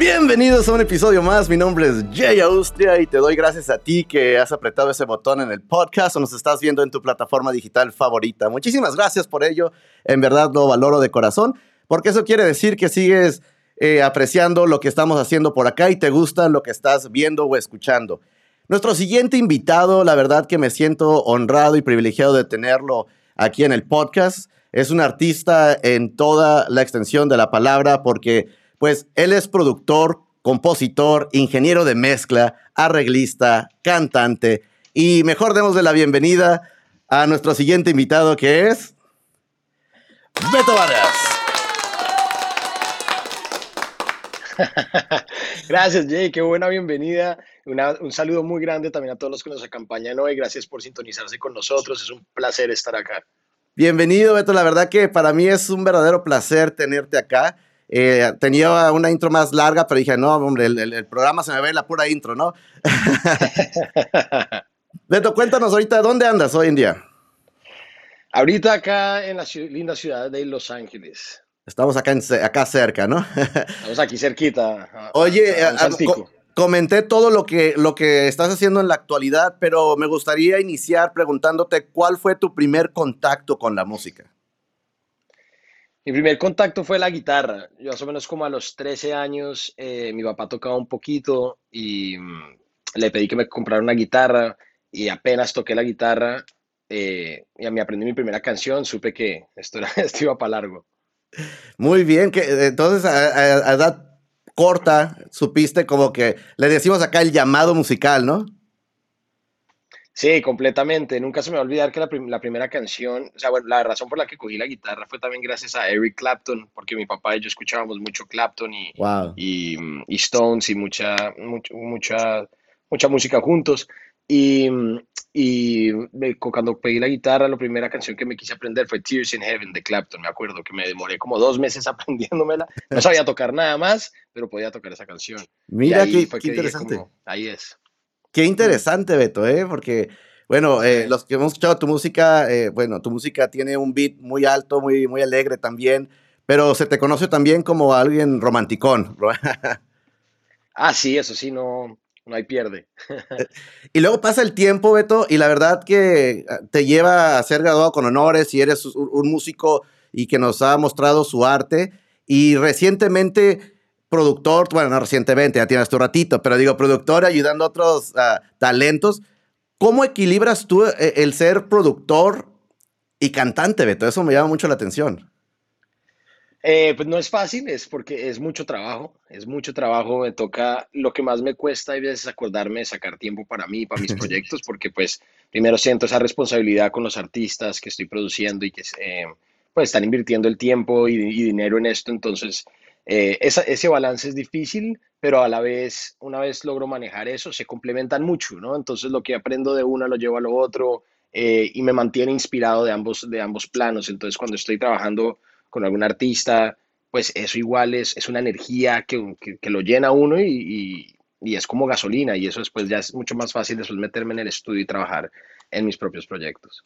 Bienvenidos a un episodio más. Mi nombre es Jay Austria y te doy gracias a ti que has apretado ese botón en el podcast o nos estás viendo en tu plataforma digital favorita. Muchísimas gracias por ello. En verdad lo valoro de corazón porque eso quiere decir que sigues eh, apreciando lo que estamos haciendo por acá y te gusta lo que estás viendo o escuchando. Nuestro siguiente invitado, la verdad que me siento honrado y privilegiado de tenerlo aquí en el podcast. Es un artista en toda la extensión de la palabra porque pues él es productor, compositor, ingeniero de mezcla, arreglista, cantante. Y mejor demos de la bienvenida a nuestro siguiente invitado que es Beto Vargas. Gracias, Jay. Qué buena bienvenida. un saludo muy grande también a todos los que nos acompañan hoy. Gracias por sintonizarse con nosotros. Es un placer estar acá. Bienvenido, Beto. La verdad que para mí es un verdadero placer tenerte acá. Eh, tenía una intro más larga, pero dije, no, hombre, el, programa se me ve la pura intro, ¿no? Beto, cuéntanos ahorita, ¿dónde andas hoy en día? Ahorita acá en la linda ciudad de Los Ángeles. Estamos acá, acá cerca, ¿no? Estamos aquí cerquita. Oye, comenté todo lo que, lo que estás haciendo en la actualidad, pero me gustaría iniciar preguntándote cuál fue tu primer contacto con la música. Mi primer contacto fue la guitarra. Yo más o menos como a los 13 años, eh, mi papá tocaba un poquito y mm, le pedí que me comprara una guitarra y apenas toqué la guitarra eh, y me aprendí mi primera canción, supe que esto, era, esto iba para largo. Muy bien, que entonces a, edad corta supiste como que le decimos acá el llamado musical, ¿no? Sí, completamente. Nunca se me va a olvidar que la, primera canción, o sea, bueno, la razón por la que cogí la guitarra fue también gracias a Eric Clapton, porque mi papá y yo escuchábamos mucho Clapton y, y, y, Stones y mucha, mucha, mucha música juntos. Y, y cuando pedí la guitarra, la primera canción que me quise aprender fue Tears in Heaven de Clapton. Me acuerdo que me demoré como dos meses aprendiéndomela. No sabía tocar nada más, pero podía tocar esa canción. Mira qué, interesante. ahí es. Qué interesante, Beto, ¿eh? Porque, bueno, eh, los que hemos escuchado tu música, eh, bueno, tu música tiene un beat muy alto, muy, muy alegre también, pero se te conoce también como alguien romanticón. ah, sí, eso sí, no, no hay pierde. y luego pasa el tiempo, Beto, y la verdad que ah, te lleva a ser graduado con honores y eres un músico y que nos ha mostrado su arte. Y recientemente productor, bueno, no recientemente, ya tienes tu ratito, pero digo, productor ayudando a otros ah, talentos. ¿Cómo equilibras tú eh, el ser productor y cantante, Beto? Eso me llama mucho la atención. Eh, pues no es fácil, es porque es mucho trabajo, es mucho trabajo, me toca, lo que más me cuesta a veces acordarme de sacar tiempo para mí, para mis proyectos, porque pues primero siento esa responsabilidad con los artistas que estoy produciendo y que eh, pues están invirtiendo el tiempo y, y dinero en esto, entonces eh, ese balance es difícil, pero a la vez, una vez logro manejar eso, se complementan mucho, ¿no? Entonces lo que aprendo de una lo llevo a lo otro eh, y me mantiene inspirado de ambos, de ambos planos. Entonces cuando estoy trabajando con algún artista, pues eso igual es, es una energía que, que, lo llena uno y, y, es como gasolina y eso después ya es mucho más fácil después meterme en el estudio y trabajar en mis propios proyectos.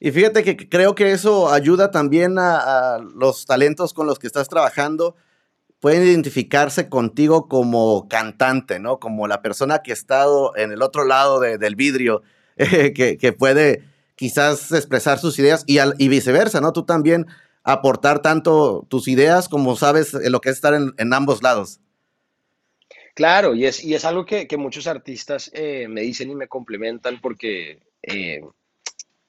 Y fíjate que creo que eso ayuda también a, a los talentos con los que estás trabajando pueden identificarse contigo como cantante, ¿no? Como la persona que ha estado en el otro lado del vidrio, que, puede quizás expresar sus ideas y, viceversa, ¿no? Tú también aportar tanto tus ideas como sabes lo que es estar en, ambos lados. Claro, y es, y es algo que, muchos artistas eh, me dicen y me complementan porque eh,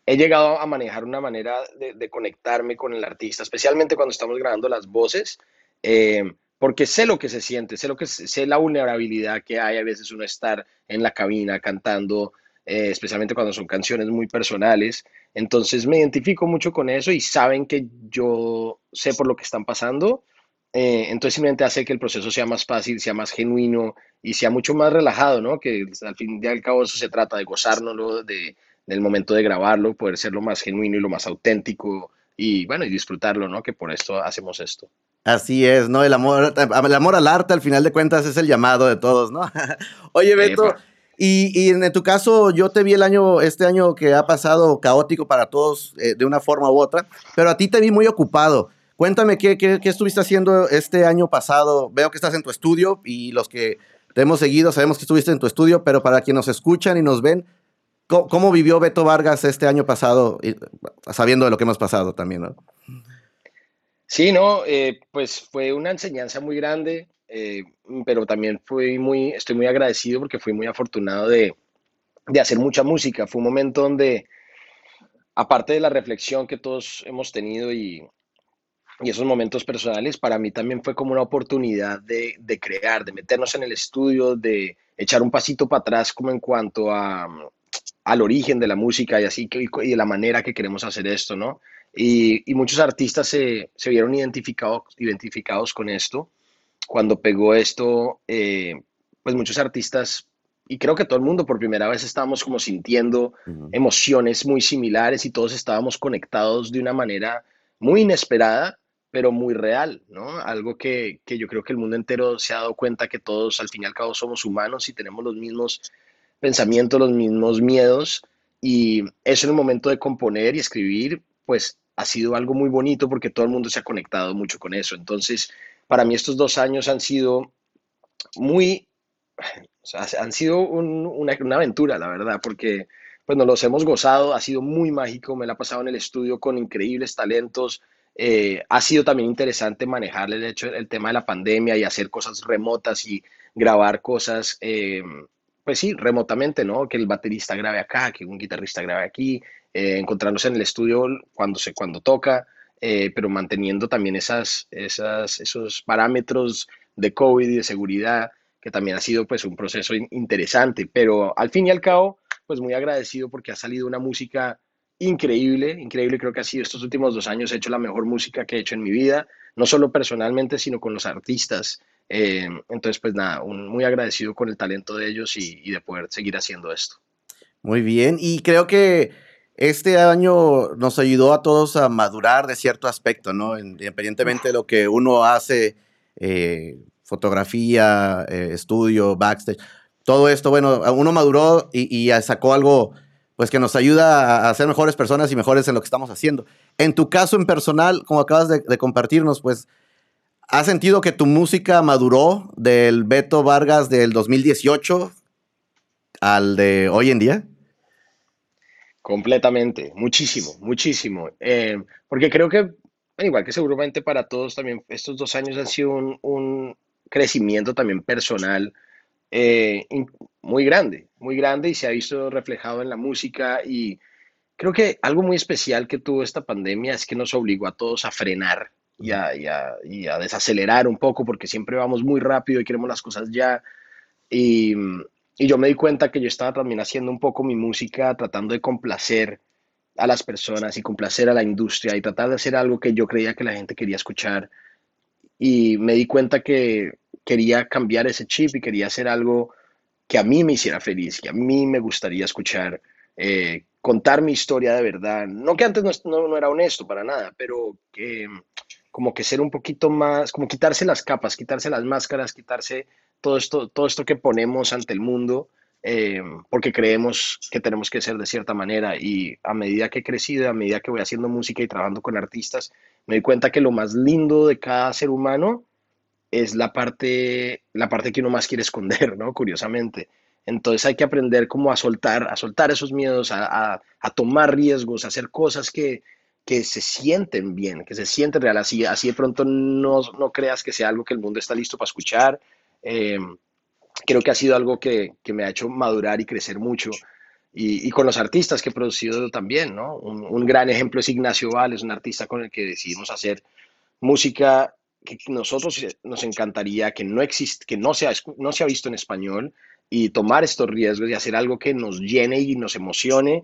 he llegado a manejar una manera de, conectarme con el artista, especialmente cuando estamos grabando las voces. Eh, porque sé lo que se siente, sé lo que sé la vulnerabilidad que hay a veces uno estar en la cabina cantando, eh, especialmente cuando son canciones muy personales. Entonces me identifico mucho con eso y saben que yo sé por lo que están pasando. Eh, entonces simplemente hace que el proceso sea más fácil, sea más genuino y sea mucho más relajado, ¿no? Que al fin y al cabo eso se trata de gozárnoslo, de, del momento de grabarlo, poder ser lo más genuino y lo más auténtico y bueno, y disfrutarlo, ¿no? Que por esto hacemos esto. Así es, ¿no? El amor, el amor al arte, al final de cuentas, es el llamado de todos, ¿no? Oye, Beto, y, en tu caso, yo te vi el año, este año que ha pasado caótico para todos eh, de una forma u otra, pero a ti te vi muy ocupado. Cuéntame qué, qué, qué, estuviste haciendo este año pasado. Veo que estás en tu estudio y los que te hemos seguido sabemos que estuviste en tu estudio, pero para quienes nos escuchan y nos ven, ¿cómo, vivió Beto Vargas este año pasado, sabiendo de lo que hemos pasado también? ¿no? Sí, no, eh, pues fue una enseñanza muy grande, eh, pero también fui muy, estoy muy agradecido porque fui muy afortunado de, de hacer mucha música. Fue un momento donde, aparte de la reflexión que todos hemos tenido y, y esos momentos personales, para mí también fue como una oportunidad de, de, crear, de meternos en el estudio, de echar un pasito para atrás como en cuanto a, al origen de la música y así y de la manera que queremos hacer esto, ¿no? Y, y muchos artistas se, se vieron identificado, identificados con esto. Cuando pegó esto, eh, pues muchos artistas y creo que todo el mundo por primera vez estábamos como sintiendo uh -huh. emociones muy similares y todos estábamos conectados de una manera muy inesperada, pero muy real, ¿no? Algo que, que, yo creo que el mundo entero se ha dado cuenta que todos al fin y al cabo somos humanos y tenemos los mismos pensamientos, los mismos miedos y eso en el momento de componer y escribir, pues ha sido algo muy bonito porque todo el mundo se ha conectado mucho con eso. Entonces, para mí estos dos años han sido muy han sido un, una, una, aventura, la verdad, porque pues nos los hemos gozado, ha sido muy mágico, me la he pasado en el estudio con increíbles talentos, eh, ha sido también interesante manejar el hecho, el tema de la pandemia y hacer cosas remotas y grabar cosas, eh, pues sí, remotamente, ¿no? Que el baterista grabe acá, que un guitarrista grabe aquí, eh, encontrarnos en el estudio cuando, se, cuando toca, eh, pero manteniendo también esas, esas, esos parámetros de COVID y de seguridad que también ha sido pues un proceso interesante, pero al fin y al cabo, pues muy agradecido porque ha salido una música increíble, increíble, creo que ha sido estos últimos dos años he hecho la mejor música que he hecho en mi vida, no solo personalmente, sino con los artistas. Eh, entonces, pues nada, muy agradecido con el talento de ellos y, de poder seguir haciendo esto. Muy bien, y creo que este año nos ayudó a todos a madurar de cierto aspecto, ¿no? Independientemente de lo que uno hace, eh, fotografía, eh, estudio, backstage, todo esto, bueno, uno maduró y, y, sacó algo pues que nos ayuda a, ser mejores personas y mejores en lo que estamos haciendo. En tu caso en personal, como acabas de compartirnos, pues, ¿has sentido que tu música maduró del Beto Vargas del 2018 al de hoy en día? Completamente, muchísimo, muchísimo. Eh, porque creo que, igual que seguramente para todos también, estos dos años han sido un, crecimiento también personal eh, muy grande, muy grande y se ha visto reflejado en la música y creo que algo muy especial que tuvo esta pandemia es que nos obligó a todos a frenar y a, y a, y a desacelerar un poco porque siempre vamos muy rápido y queremos las cosas ya y, y yo me di cuenta que yo estaba también haciendo un poco mi música tratando de complacer a las personas y complacer a la industria y tratar de hacer algo que yo creía que la gente quería escuchar y me di cuenta que quería cambiar ese chip y quería hacer algo que a mí me hiciera feliz, que a mí me gustaría escuchar, eh, contar mi historia de verdad. No que antes no, no, no, era honesto para nada, pero que como que ser un poquito más, como quitarse las capas, quitarse las máscaras, quitarse todo esto, todo esto que ponemos ante el mundo, eh, porque creemos que tenemos que ser de cierta manera. Y a medida que he crecido, a medida que voy haciendo música y trabajando con artistas, me doy cuenta que lo más lindo de cada ser humano es la parte, la parte que uno más quiere esconder, ¿no? Curiosamente. Entonces hay que aprender cómo a soltar, a soltar esos miedos, a tomar riesgos, a hacer cosas que, que se sienten bien, que se sienten real. Así, así de pronto no, no creas que sea algo que el mundo está listo para escuchar. Eh, creo que ha sido algo que, que, me ha hecho madurar y crecer mucho. Y, con los artistas que he producido también, ¿no? Un, gran ejemplo es Ignacio Val, es un artista con el que decidimos hacer música que nosotros nos encantaría que no existe, que no se, no se ha visto en español y tomar estos riesgos y hacer algo que nos llene y nos emocione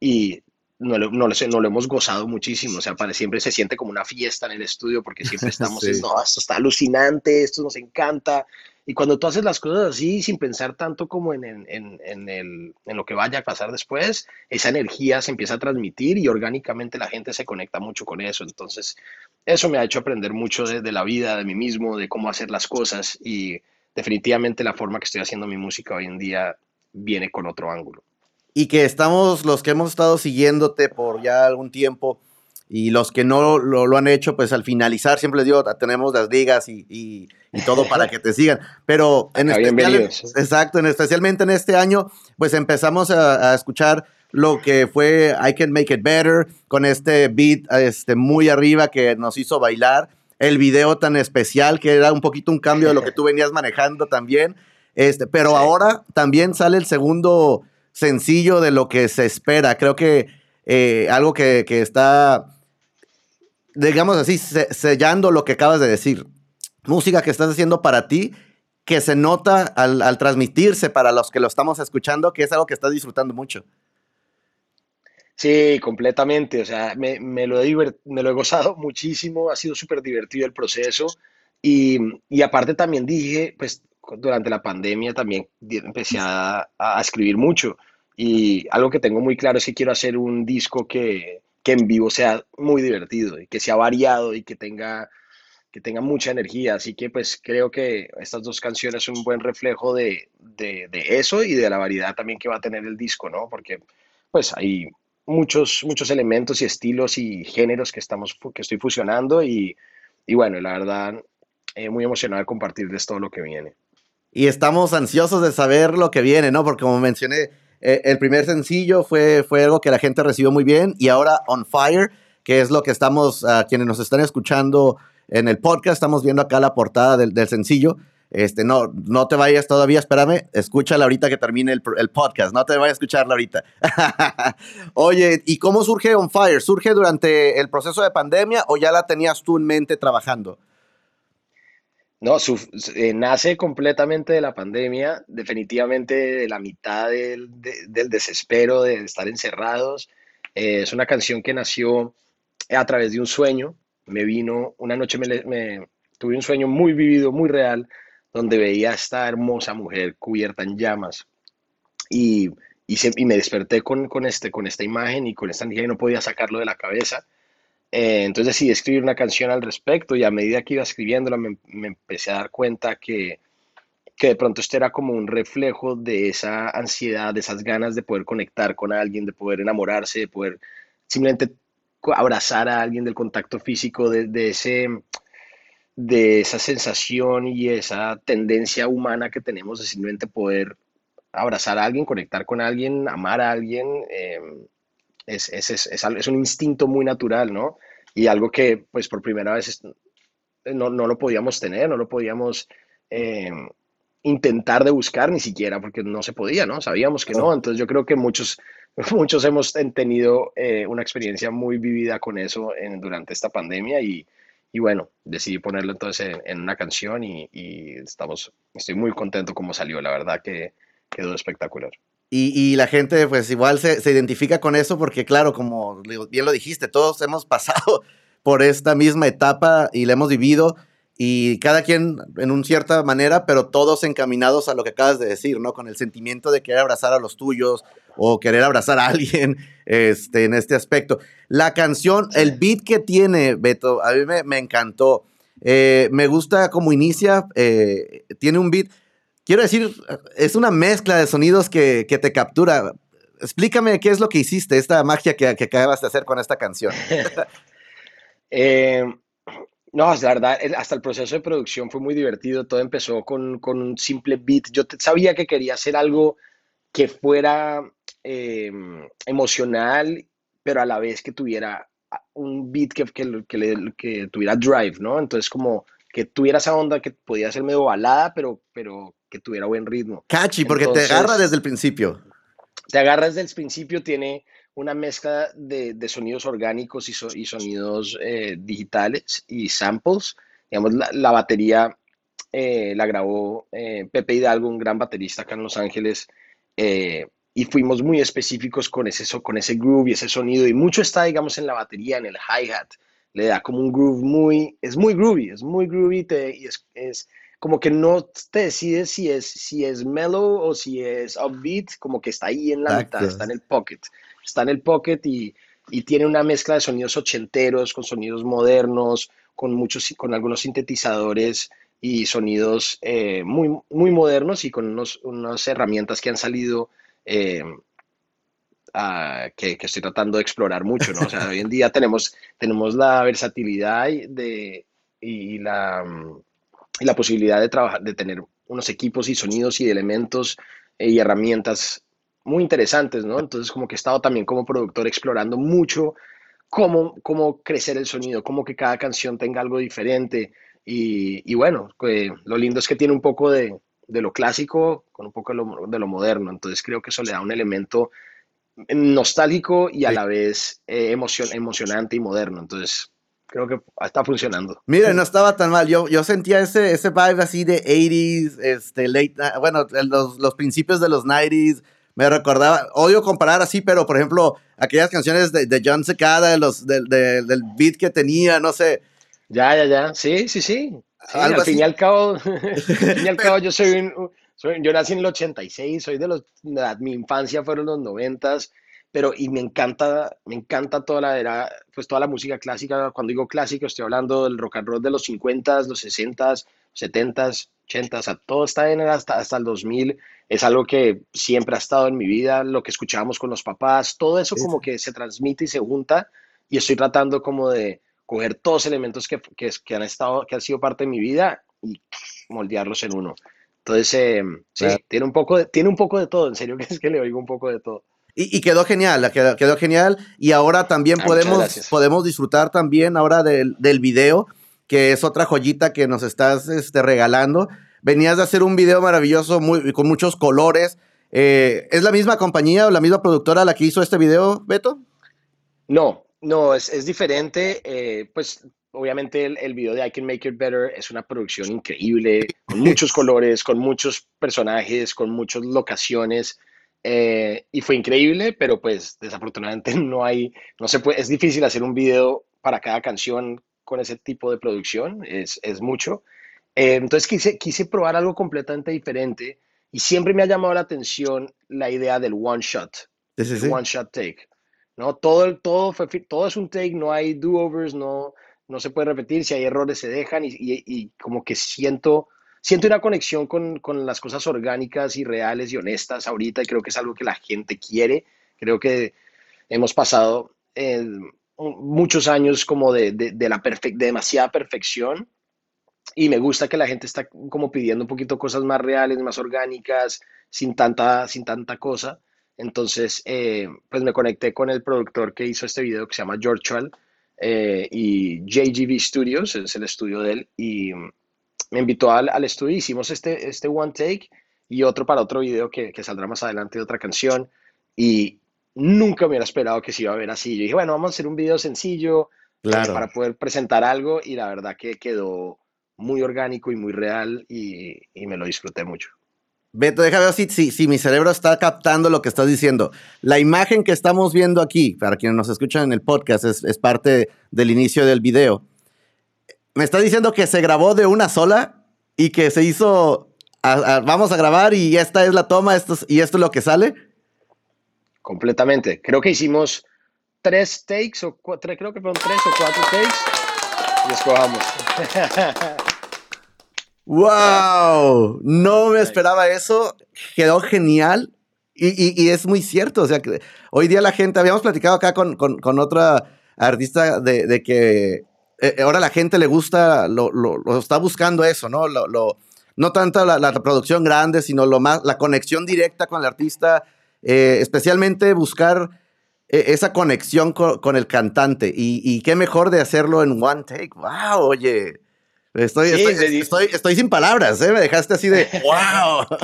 y no, no, no, no lo hemos gozado muchísimo, o sea, para, siempre se siente como una fiesta en el estudio porque siempre estamos, sí. no, esto está alucinante, esto nos encanta, y cuando tú haces las cosas así, sin pensar tanto como en, en, en, en, el, en lo que vaya a pasar después, esa energía se empieza a transmitir y orgánicamente la gente se conecta mucho con eso. Entonces, eso me ha hecho aprender mucho de, de la vida, de mí mismo, de cómo hacer las cosas y definitivamente la forma que estoy haciendo mi música hoy en día viene con otro ángulo. Y que estamos, los que hemos estado siguiéndote por ya algún tiempo, y los que no lo, han hecho, pues al finalizar siempre les digo, tenemos las ligas y, y, todo para que te sigan. Pero en especial, exacto, en, especialmente en este año, pues empezamos a, a, escuchar lo que fue I Can Make It Better, con este beat este, muy arriba que nos hizo bailar. El video tan especial que era un poquito un cambio de lo que tú venías manejando también. Este, pero ahora también sale el segundo sencillo de lo que se espera. Creo que eh, algo que, que está digamos así, sellando lo que acabas de decir. Música que estás haciendo para ti, que se nota al, transmitirse para los que lo estamos escuchando, que es algo que estás disfrutando mucho. Sí, completamente. O sea, me, lo, he me lo he gozado muchísimo, ha sido súper divertido el proceso. Y, aparte también dije, pues durante la pandemia también empecé a, a, escribir mucho. Y algo que tengo muy claro es que quiero hacer un disco que, que en vivo sea muy divertido y que sea variado y que tenga, que tenga mucha energía. Así que pues creo que estas dos canciones son un buen reflejo de, de, eso y de la variedad también que va a tener el disco, ¿no? Porque pues hay muchos, muchos elementos y estilos y géneros que, estamos, que estoy fusionando y, y bueno, la verdad, eh, muy emocionado de compartirles todo lo que viene. Y estamos ansiosos de saber lo que viene, ¿no? Porque como mencioné, eh, el primer sencillo fue, fue algo que la gente recibió muy bien y ahora On Fire, que es lo que estamos, a quienes nos están escuchando en el podcast, estamos viendo acá la portada del, del, sencillo. Este, no, no te vayas todavía, espérame, escúchala ahorita que termine el, el podcast, no te vayas a escucharla ahorita. Oye, ¿y cómo surge On Fire? ¿Surge durante el proceso de pandemia o ya la tenías tú en mente trabajando? No, eh, nace completamente de la pandemia, definitivamente de la mitad del, desespero de estar encerrados. Eh, es una canción que nació a través de un sueño. Me vino, una noche tuve un sueño muy vivido, muy real, donde veía a esta hermosa mujer cubierta en llamas. Y, y, me desperté con, con, este, con esta imagen y con esta energía y no podía sacarlo de la cabeza. Eh, entonces decidí escribir una canción al respecto y a medida que iba escribiéndola me, empecé a dar cuenta que, que de pronto esto era como un reflejo de esa ansiedad, de esas ganas de poder conectar con alguien, de poder enamorarse, de poder simplemente abrazar a alguien del contacto físico, de, ese, de esa sensación y esa tendencia humana que tenemos de simplemente poder abrazar a alguien, conectar con alguien, amar a alguien. Eh, es, es, es, es, un instinto muy natural, ¿no? Y algo que, pues, por primera vez no, no lo podíamos tener, no lo podíamos eh, intentar de buscar ni siquiera, porque no se podía, ¿no? Sabíamos que no. Entonces, yo creo que muchos, muchos hemos tenido eh, una experiencia muy vivida con eso en, durante esta pandemia y, y bueno, decidí ponerlo entonces en, una canción y, y, estamos, estoy muy contento como salió, la verdad que quedó espectacular. Y, la gente, pues igual se, se, identifica con eso porque, claro, como bien lo dijiste, todos hemos pasado por esta misma etapa y la hemos vivido y cada quien en una cierta manera, pero todos encaminados a lo que acabas de decir, ¿no? Con el sentimiento de querer abrazar a los tuyos o querer abrazar a alguien este, en este aspecto. La canción, el beat que tiene, Beto, a mí me, me encantó. Eh, me gusta cómo inicia, eh, tiene un beat quiero decir, es una mezcla de sonidos que, te captura. Explícame qué es lo que hiciste, esta magia que, que acabas de hacer con esta canción. Eh, no, la verdad, hasta el proceso de producción fue muy divertido. Todo empezó con, un simple beat. Yo sabía que quería hacer algo que fuera eh, emocional, pero a la vez que tuviera un beat que, que, que, tuviera drive, ¿no? Entonces, como que tuviera esa onda que podía ser medio balada, pero, pero que tuviera buen ritmo. Catchy, porque te agarra desde el principio. Te agarra desde el principio, tiene una mezcla de, de sonidos orgánicos y, y sonidos eh, digitales y samples. Digamos, la, batería eh, la grabó eh, Pepe Hidalgo, un gran baterista acá en Los Ángeles, y fuimos muy específicos con ese, con ese groove y ese sonido, y mucho está, digamos, en la batería, en el hi-hat. Le da como un groove muy, es muy groovy, es muy groovy te, y es, es como que no te decides si es, si es mellow o si es upbeat, como que está ahí en la mitad, está en el pocket. Está en el pocket y, y, tiene una mezcla de sonidos ochenteros con sonidos modernos, con, muchos, con algunos sintetizadores y sonidos eh, muy, muy modernos y con unos, unas herramientas que han salido eh, ah, que, estoy tratando de explorar mucho, ¿no? O sea, hoy en día tenemos, tenemos la versatilidad de, y, la, y la posibilidad de trabajar, de tener unos equipos y sonidos y elementos y herramientas muy interesantes, ¿no? Entonces, como que he estado también como productor explorando mucho cómo, cómo crecer el sonido, cómo que cada canción tenga algo diferente. Y, bueno, lo lindo es que tiene un poco de, lo clásico con un poco de lo, moderno. Entonces, creo que eso le da un elemento nostálgico y a la vez eh, emocionante y moderno. Entonces, creo que está funcionando. Mira, no estaba tan mal. Yo, yo sentía ese, ese vibe así de 80s, este, late, bueno, los, los principios de los 90s. Me recordaba, odio comparar así, pero por ejemplo, aquellas canciones de, de John Secada, de los, del beat que tenía, no sé. Ya, ya, ya. Sí, sí, sí. al fin y al cabo, al fin y al cabo, yo soy un, soy, yo nací en el 86, soy de los, mi infancia fueron los 90 pero y me encanta, me encanta toda la era, pues toda la música clásica. Cuando digo clásico, estoy hablando del rock and roll de los 50, los 60, 70, 80, o sea, todo está en hasta, hasta el 2000. Es algo que siempre ha estado en mi vida, lo que escuchábamos con los papás, todo eso como que se transmite y se junta y estoy tratando como de coger todos los elementos que, que, que han estado, que han sido parte de mi vida y moldearlos en uno. Entonces, eh, sí, tiene, un poco de, tiene un poco de todo, en serio que es que le oigo un poco de todo. Y, quedó genial, quedó, quedó, genial. Y ahora también ah, podemos, podemos disfrutar también ahora del, del, video, que es otra joyita que nos estás este, regalando. Venías de hacer un video maravilloso muy, con muchos colores. Eh, ¿Es la misma compañía o la misma productora la que hizo este video, Beto? No, no, es, es diferente. Eh, pues obviamente el, el, video de I Can Make It Better es una producción increíble, con muchos colores, con muchos personajes, con muchas locaciones. Eh, y fue increíble, pero pues desafortunadamente no hay, no se puede, es difícil hacer un video para cada canción con ese tipo de producción, es, es mucho. Eh, entonces quise, quise probar algo completamente diferente y siempre me ha llamado la atención la idea del one shot, one shot take. ¿no? Todo, todo, fue, todo es un take, no hay do-overs, no, no se puede repetir, si hay errores se dejan y, y, y como que siento siento una conexión con, con, las cosas orgánicas y reales y honestas ahorita y creo que es algo que la gente quiere. Creo que hemos pasado eh, muchos años como de, de, la de demasiada perfección y me gusta que la gente está como pidiendo un poquito cosas más reales, más orgánicas, sin tanta, sin tanta cosa. Entonces, eh, pues me conecté con el productor que hizo este video que se llama George Chull eh, y JGB Studios, es el estudio de él, y me invitó al, al estudio, hicimos este, este one take y otro para otro video que, que saldrá más adelante de otra canción. Y nunca me hubiera esperado que se iba a ver así. Yo dije, bueno, vamos a hacer un video sencillo eh, claro. para poder presentar algo y la verdad que quedó muy orgánico y muy real y, y me lo disfruté mucho. Beto, déjame ver si, si, si, mi cerebro está captando lo que estás diciendo. La imagen que estamos viendo aquí, para quienes nos escuchan en el podcast, es, es parte del inicio del video me está diciendo que se grabó de una sola y que se hizo, vamos a grabar y esta es la toma esto y esto es lo que sale. Completamente. Creo que hicimos tres takes, o cuatro, creo que fueron tres o cuatro takes y escogamos. ¡Wow! No me esperaba eso. Quedó genial. Y, y, es muy cierto. O sea, que hoy día la gente, habíamos platicado acá con, con, con otra artista de, de que eh, ahora la gente le gusta, lo, lo, está buscando eso, ¿no? Lo, no tanto la, la, producción grande, sino lo más, la conexión directa con el artista, eh, especialmente buscar eh, esa conexión con, el cantante. Y, y, qué mejor de hacerlo en one take. ¡Wow! Oye, estoy, estoy, estoy, sin palabras, ¿eh? Me dejaste así de ¡Wow!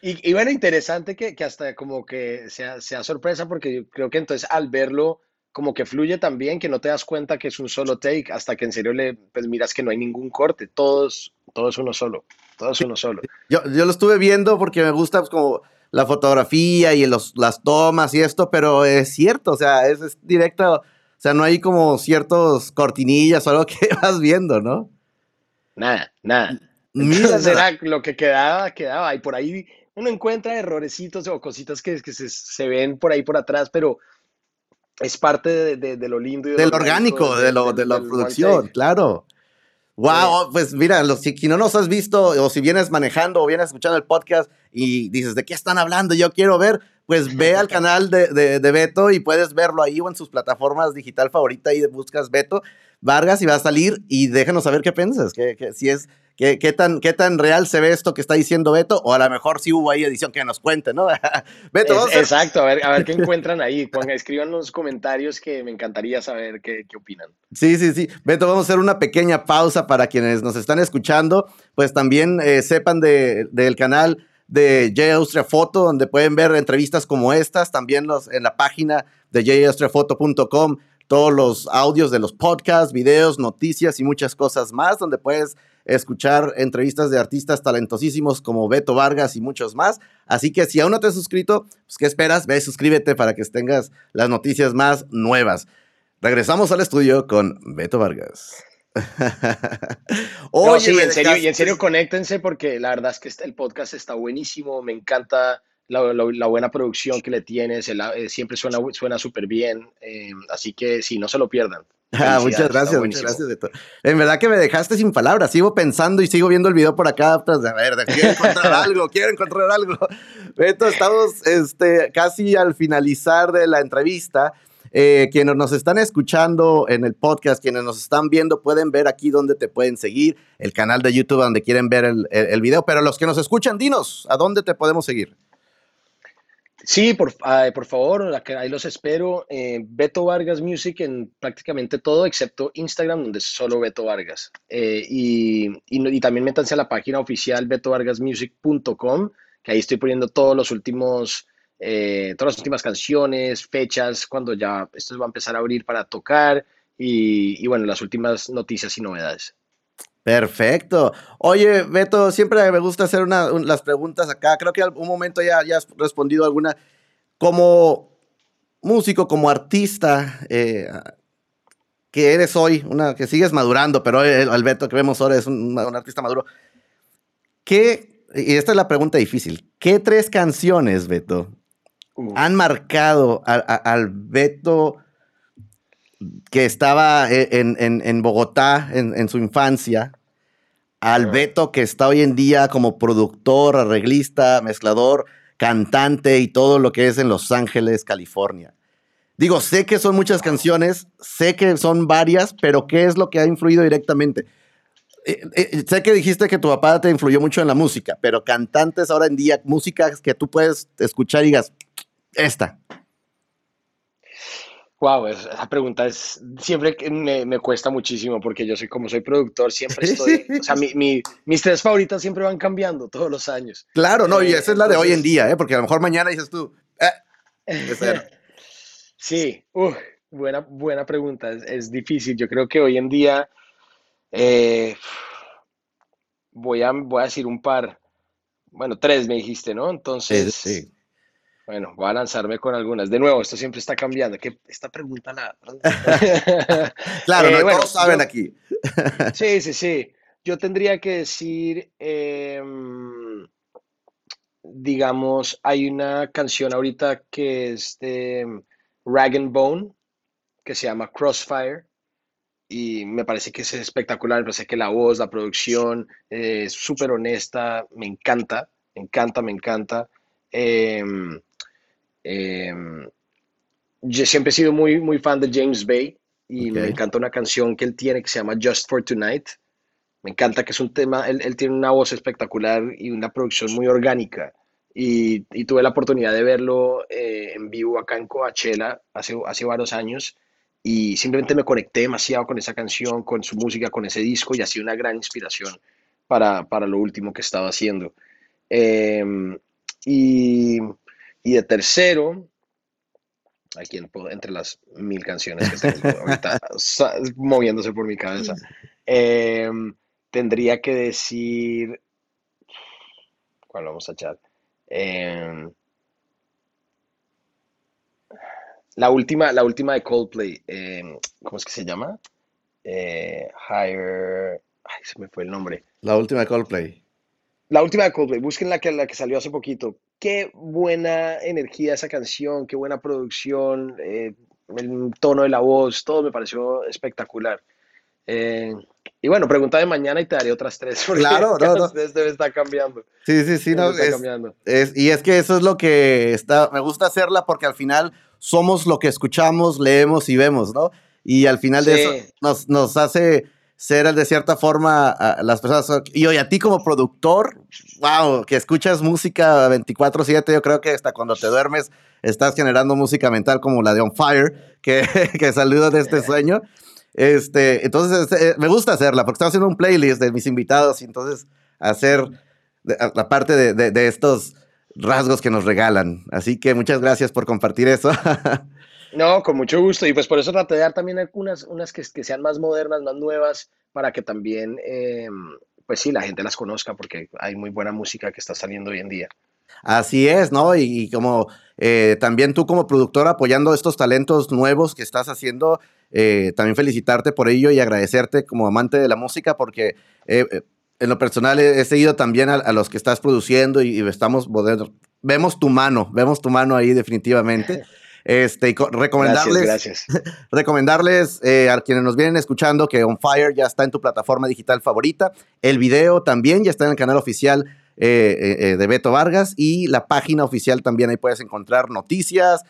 Y, y, bueno, interesante que, que, hasta como que sea, sea sorpresa, porque creo que entonces al verlo como que fluye también, que no te das cuenta que es un solo take, hasta que en serio le pues miras que no hay ningún corte, todos, todo es uno solo, todo es uno solo. Yo, yo lo estuve viendo porque me gusta pues, como la fotografía y los, las tomas y esto, pero es cierto, o sea, es, es directo, o sea, no hay como ciertos cortinillas o algo que vas viendo, ¿no? Nada, nada. Mira, era lo que quedaba, quedaba, y por ahí uno encuentra errorecitos o cositas que, que se, se ven por ahí por atrás, pero es parte de, lo lindo. Y de Del orgánico, de, lo, de la producción, claro. Wow, pues mira, si, no nos has visto o si vienes manejando o vienes escuchando el podcast y dices, ¿de qué están hablando? Yo quiero ver, pues ve al canal de, de, Beto y puedes verlo ahí o en sus plataformas digital favorita y buscas Beto Vargas y va a salir y déjanos saber qué piensas, que, si es, qué, qué, tan, qué tan real se ve esto que está diciendo Beto o a lo mejor si hubo ahí edición que nos cuente, ¿no? Beto, Exacto, a ver, a ver qué encuentran ahí, Pongan, escriban los comentarios que me encantaría saber qué, qué opinan. Sí, sí, sí. Beto, vamos a hacer una pequeña pausa para quienes nos están escuchando, pues también eh, sepan de, del canal de J Austria Foto, donde pueden ver entrevistas como estas, también los, en la página de jaustriafoto.com, todos los audios de los podcasts, videos, noticias y muchas cosas más, donde puedes escuchar entrevistas de artistas talentosísimos como Beto Vargas y muchos más. Así que si aún no te has suscrito, pues ¿qué esperas? Ve, suscríbete para que tengas las noticias más nuevas. Regresamos al estudio con Beto Vargas. Oye, sí, en serio, y en serio, conéctense porque la verdad es que este, el podcast está buenísimo, me encanta la, buena producción que le tienes, eh, siempre suena suena súper bien, eh, así que sí, no se lo pierdan. Ah, muchas gracias, muchas gracias. En verdad que me dejaste sin palabras. Sigo pensando y sigo viendo el video por acá. A ver, quiero encontrar algo, quiero encontrar algo. Beto, estamos este, casi al finalizar de la entrevista. Eh, quienes nos están escuchando en el podcast, quienes nos están viendo, pueden ver aquí donde te pueden seguir, el canal de YouTube donde quieren ver el, el, video, pero los que nos escuchan, dinos, ¿a dónde te podemos seguir? Sí, por, por favor, ahí los espero. Eh, Beto Vargas Music en prácticamente todo, excepto Instagram, donde es solo Beto Vargas. Eh, y, y, también métanse a la página oficial betovargasmusic.com, que ahí estoy poniendo todos los últimos eh, todas las últimas canciones, fechas, cuando ya esto va a empezar a abrir para tocar y, bueno, las últimas noticias y novedades. Perfecto. Oye, Beto, siempre me gusta hacer las preguntas acá. Creo que en algún momento ya, ya has respondido alguna. Como músico, como artista, eh, que eres hoy, una, que sigues madurando, pero el, Beto que vemos ahora es un, artista maduro. ¿Qué, y esta es la pregunta difícil, ¿qué tres canciones, Beto, han marcado al Beto que estaba e, en, Bogotá en, su infancia, al Beto que está hoy en día como productor, arreglista, mezclador, cantante y todo lo que es en Los Ángeles, California. Digo, sé que son muchas canciones, sé que son varias, pero ¿qué es lo que ha influido directamente? Eh, eh, sé que dijiste que tu papá te influyó mucho en la música, pero cantantes ahora en día, música que tú puedes escuchar y digas, esta. Wow, esa pregunta es siempre que me, cuesta muchísimo porque yo soy como soy productor, siempre estoy, o sea, mis tres favoritas siempre van cambiando todos los años. Claro, no, y esa es la de hoy en día, ¿eh? porque a lo mejor mañana dices tú, eh, sí, buena, buena pregunta, es, difícil, yo creo que hoy en día eh, voy, a, voy a decir un par, bueno, tres me dijiste, ¿no? Entonces... sí. Bueno, voy a lanzarme con algunas. De nuevo, esto siempre está cambiando. ¿Qué, esta pregunta la. claro, no, eh, todos saben aquí. sí, sí, sí. Yo tendría que decir, em, digamos, hay una canción ahorita que es de Rag and Bone, que se llama Crossfire, y me parece que es espectacular, me parece que la voz, la producción eh, es súper honesta, me encanta, me encanta, me encanta. Em, Em, yo siempre he sido muy, muy fan de James Bay y me encanta una canción que él tiene que se llama Just for Tonight. Me encanta que es un tema, él, tiene una voz espectacular y una producción muy orgánica. Y, tuve la oportunidad de verlo eh, en vivo acá en Coachella hace, hace varios años y simplemente me conecté demasiado con esa canción, con su música, con ese disco y ha sido una gran inspiración para, para lo último que estaba haciendo. Em, y y de tercero, aquí entre las mil canciones que tengo ahorita moviéndose por mi cabeza, em, tendría que decir, ¿cuál vamos a echar? Em, la última, la última de Coldplay, em, ¿cómo es que se llama? Eh, higher, ay, se me fue el nombre. La última de Coldplay. La última de Coldplay, busquen la que, la que salió hace poquito. Qué buena energía esa canción, qué buena producción, eh, el tono de la voz, todo me pareció espectacular. Eh, Y bueno, pregunta de mañana y te daré otras tres. Claro, no, no. Debe estar cambiando. Sí, sí, sí. No, es, es, y es que eso es lo que está, me gusta hacerla porque al final somos lo que escuchamos, leemos y vemos, ¿no? Y al final de eso nos, nos hace ser de cierta forma a las personas. Y hoy a ti como productor, wow, que escuchas música 24/7, yo creo que hasta cuando te duermes estás generando música mental como la de On Fire, que, que saludo de este sueño. Este, entonces, este, me gusta hacerla porque estamos haciendo un playlist de mis invitados y entonces hacer la parte de, de estos rasgos que nos regalan. Así que muchas gracias por compartir eso. No, con mucho gusto. Y pues por eso traté de dar también algunas unas que, que sean más modernas, más nuevas, para que también, eh, pues sí, la gente las conozca, porque hay muy buena música que está saliendo hoy en día. Así es, ¿no? Y, como eh, también tú como productor apoyando estos talentos nuevos que estás haciendo, eh, también felicitarte por ello y agradecerte como amante de la música, porque en lo personal he, seguido también a, los que estás produciendo y, y estamos, vemos tu mano, vemos tu mano ahí definitivamente. Este, recomendarles, recomendarles eh, a quienes nos vienen escuchando que On Fire ya está en tu plataforma digital favorita. El video también ya está en el canal oficial eh, eh, de Beto Vargas y la página oficial también ahí puedes encontrar noticias,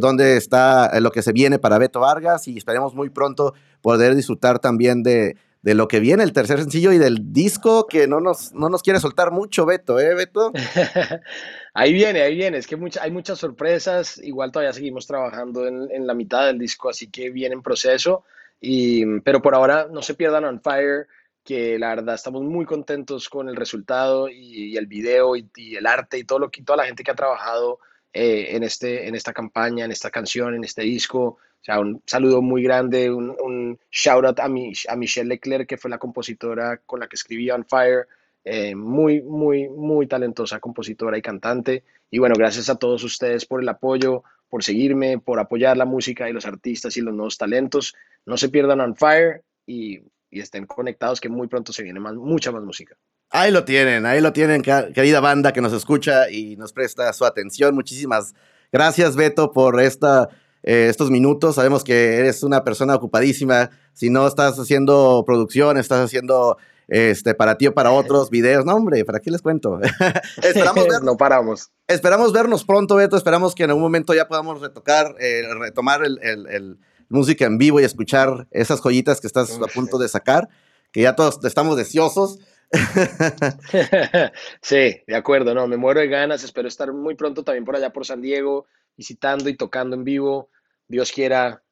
donde está lo que se viene para Beto Vargas y esperemos muy pronto poder disfrutar también de, de lo que viene, el tercer sencillo y del disco que no nos, no nos quiere soltar mucho, Beto, ¿eh, Beto? ahí viene, ahí viene, es que hay muchas sorpresas, igual todavía seguimos trabajando en, la mitad del disco, así que viene en proceso, y, pero por ahora no se pierdan On Fire, que la verdad estamos muy contentos con el resultado y, el video y, el arte y todo lo que toda la gente que ha trabajado eh, en, este, en esta campaña, en esta canción, en este disco sea, un saludo muy grande, un, un shout out a, a Michelle Leclerc, que fue la compositora con la que escribí On Fire. Eh, muy, muy, muy talentosa compositora y cantante. Y bueno, gracias a todos ustedes por el apoyo, por seguirme, por apoyar la música y los artistas y los nuevos talentos. No se pierdan On Fire y, y estén conectados que muy pronto se viene más, mucha más música. Ahí lo tienen, ahí lo tienen, querida banda que nos escucha y nos presta su atención. Muchísimas gracias, Beto, por esta eh, estos minutos. Sabemos que eres una persona ocupadísima. Si no estás haciendo producción, estás haciendo este, para ti o para otros videos. No, hombre, ¿para qué les cuento? esperamos ver, no paramos. Esperamos vernos pronto, Beto. Esperamos que en algún momento ya podamos retocar, eh, retomar el, música en vivo y escuchar esas joyitas que estás a punto de sacar, que ya todos estamos deseosos. sí, de acuerdo, no, me muero de ganas, espero estar muy pronto también por allá por San Diego, visitando y tocando en vivo. Dios quiera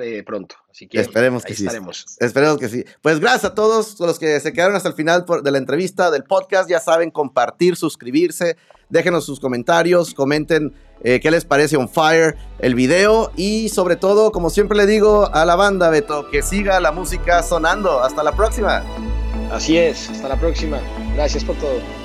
eh, pronto. Así que esperemos que sí. Esperemos que sí. Pues gracias a todos los que se quedaron hasta el final de la entrevista del podcast. Ya saben, compartir, suscribirse, déjenos sus comentarios, comenten eh, qué les parece On Fire, el video y sobre todo, como siempre le digo a la banda, Beto, que siga la música sonando. Hasta la próxima. Así es, hasta la próxima. Gracias por todo.